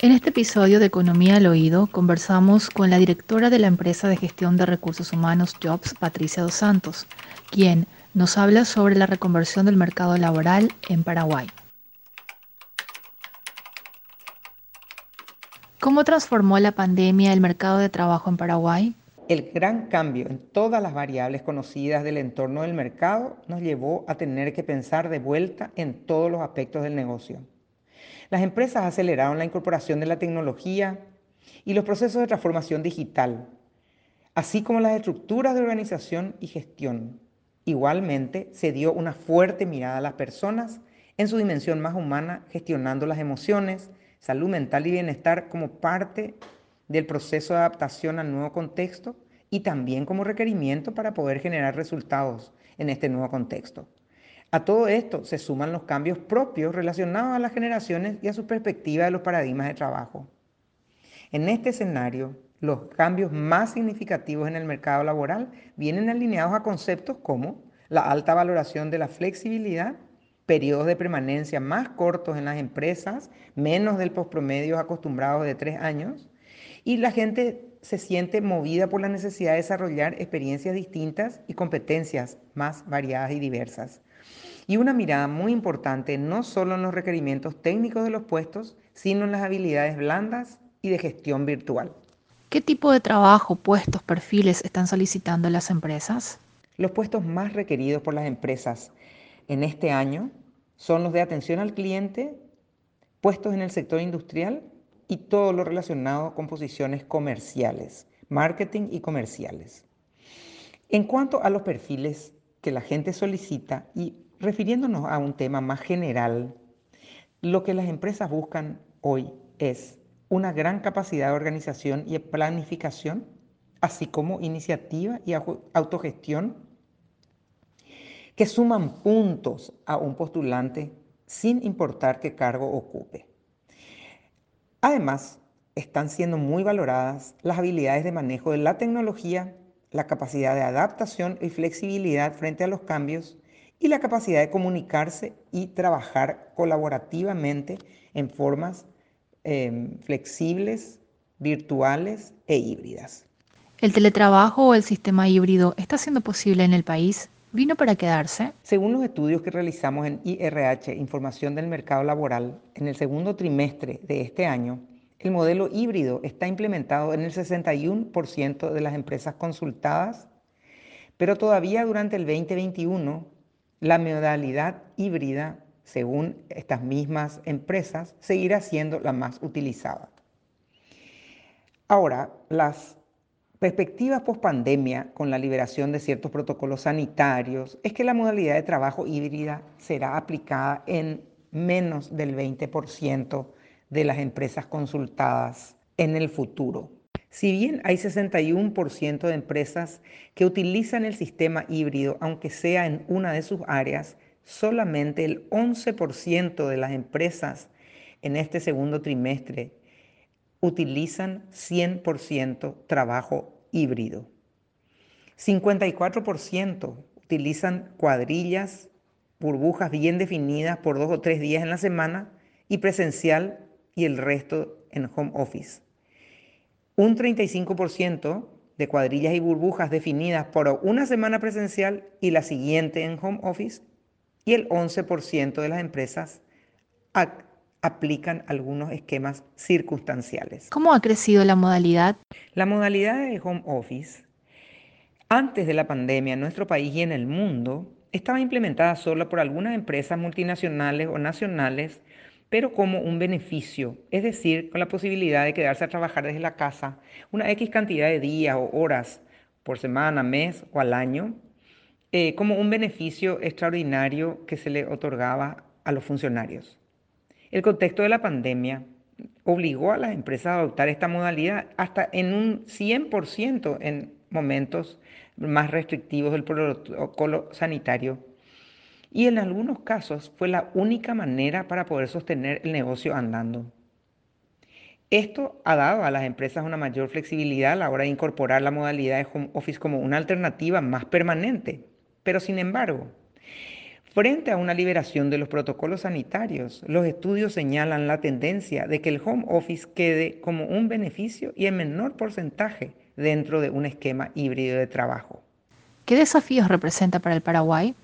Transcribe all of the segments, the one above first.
En este episodio de Economía al Oído conversamos con la directora de la empresa de gestión de recursos humanos Jobs, Patricia Dos Santos, quien nos habla sobre la reconversión del mercado laboral en Paraguay. ¿Cómo transformó la pandemia el mercado de trabajo en Paraguay? El gran cambio en todas las variables conocidas del entorno del mercado nos llevó a tener que pensar de vuelta en todos los aspectos del negocio. Las empresas aceleraron la incorporación de la tecnología y los procesos de transformación digital, así como las estructuras de organización y gestión. Igualmente, se dio una fuerte mirada a las personas en su dimensión más humana, gestionando las emociones, salud mental y bienestar como parte del proceso de adaptación al nuevo contexto y también como requerimiento para poder generar resultados en este nuevo contexto. A todo esto se suman los cambios propios relacionados a las generaciones y a su perspectiva de los paradigmas de trabajo. En este escenario, los cambios más significativos en el mercado laboral vienen alineados a conceptos como la alta valoración de la flexibilidad, periodos de permanencia más cortos en las empresas, menos del postpromedio acostumbrados de tres años, y la gente se siente movida por la necesidad de desarrollar experiencias distintas y competencias más variadas y diversas. Y una mirada muy importante no solo en los requerimientos técnicos de los puestos, sino en las habilidades blandas y de gestión virtual. ¿Qué tipo de trabajo, puestos, perfiles están solicitando las empresas? Los puestos más requeridos por las empresas en este año son los de atención al cliente, puestos en el sector industrial y todo lo relacionado con posiciones comerciales, marketing y comerciales. En cuanto a los perfiles que la gente solicita y refiriéndonos a un tema más general, lo que las empresas buscan hoy es una gran capacidad de organización y planificación, así como iniciativa y autogestión, que suman puntos a un postulante sin importar qué cargo ocupe. Además, están siendo muy valoradas las habilidades de manejo de la tecnología, la capacidad de adaptación y flexibilidad frente a los cambios y la capacidad de comunicarse y trabajar colaborativamente en formas Em, flexibles, virtuales e híbridas. ¿El teletrabajo o el sistema híbrido está siendo posible en el país? ¿Vino para quedarse? Según los estudios que realizamos en IRH, Información del Mercado Laboral, en el segundo trimestre de este año, el modelo híbrido está implementado en el 61% de las empresas consultadas, pero todavía durante el 2021 la modalidad híbrida según estas mismas empresas, seguirá siendo la más utilizada. Ahora, las perspectivas post-pandemia con la liberación de ciertos protocolos sanitarios es que la modalidad de trabajo híbrida será aplicada en menos del 20% de las empresas consultadas en el futuro. Si bien hay 61% de empresas que utilizan el sistema híbrido, aunque sea en una de sus áreas, solamente el 11% de las empresas en este segundo trimestre utilizan 100% trabajo híbrido. 54% utilizan cuadrillas, burbujas bien definidas por dos o tres días en la semana y presencial y el resto en home office. Un 35% de cuadrillas y burbujas definidas por una semana presencial y la siguiente en home office y el 11% de las empresas aplican algunos esquemas circunstanciales. ¿Cómo ha crecido la modalidad? La modalidad de home office, antes de la pandemia en nuestro país y en el mundo, estaba implementada solo por algunas empresas multinacionales o nacionales, pero como un beneficio, es decir, con la posibilidad de quedarse a trabajar desde la casa una X cantidad de días o horas por semana, mes o al año, eh, como un beneficio extraordinario que se le otorgaba a los funcionarios. El contexto de la pandemia obligó a las empresas a adoptar esta modalidad hasta en un 100% en momentos más restrictivos del protocolo sanitario. Y en algunos casos fue la única manera para poder sostener el negocio andando. Esto ha dado a las empresas una mayor flexibilidad a la hora de incorporar la modalidad de home office como una alternativa más permanente pero sin embargo, Frente a una liberación de los protocolos sanitarios, los estudios señalan la tendencia de que el home office quede como un beneficio y en menor porcentaje dentro de un esquema híbrido de trabajo. ¿Qué desafíos representa para el Paraguay?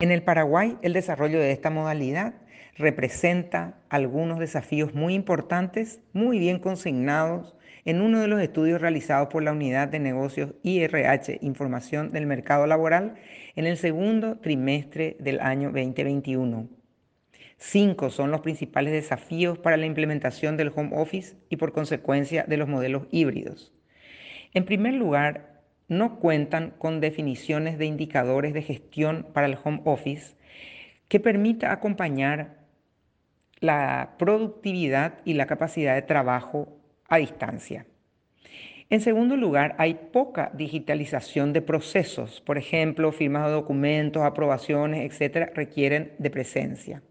En el Paraguay, el desarrollo de esta modalidad representa algunos desafíos muy importantes, muy bien consignados en uno de los estudios realizados por la Unidad de Negocios IRH, Información del Mercado Laboral, en el segundo trimestre del año 2021. Cinco son los principales desafíos para la implementación del home office y por consecuencia de los modelos híbridos. En primer lugar, no cuentan con definiciones de indicadores de gestión para el home office que permita acompañar la productividad y la capacidad de trabajo a distancia. En segundo lugar, hay poca digitalización de procesos. Por ejemplo, firmas de documentos, aprobaciones, etcétera, requieren de presencia.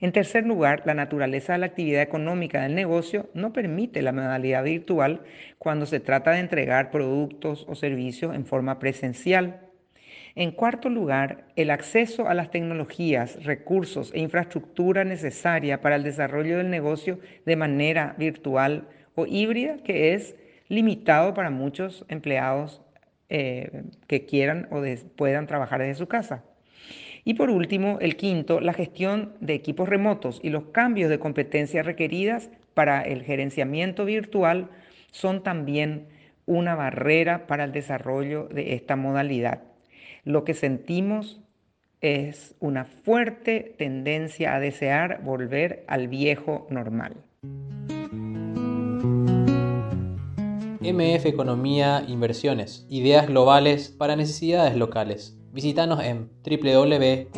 En tercer lugar, la naturaleza de la actividad económica del negocio no permite la modalidad virtual cuando se trata de entregar productos o servicios en forma presencial. En cuarto lugar, el acceso a las tecnologías, recursos e infraestructura necesaria para el desarrollo del negocio de manera virtual o híbrida, que es limitado para muchos empleados eh, que quieran o puedan trabajar desde su casa. Y por último, el quinto, la gestión de equipos remotos y los cambios de competencias requeridas para el gerenciamiento virtual son también una barrera para el desarrollo de esta modalidad. Lo que sentimos es una fuerte tendencia a desear volver al viejo normal. MF Economía Inversiones, ideas globales para necesidades locales. Visítanos en www.mf.com.py.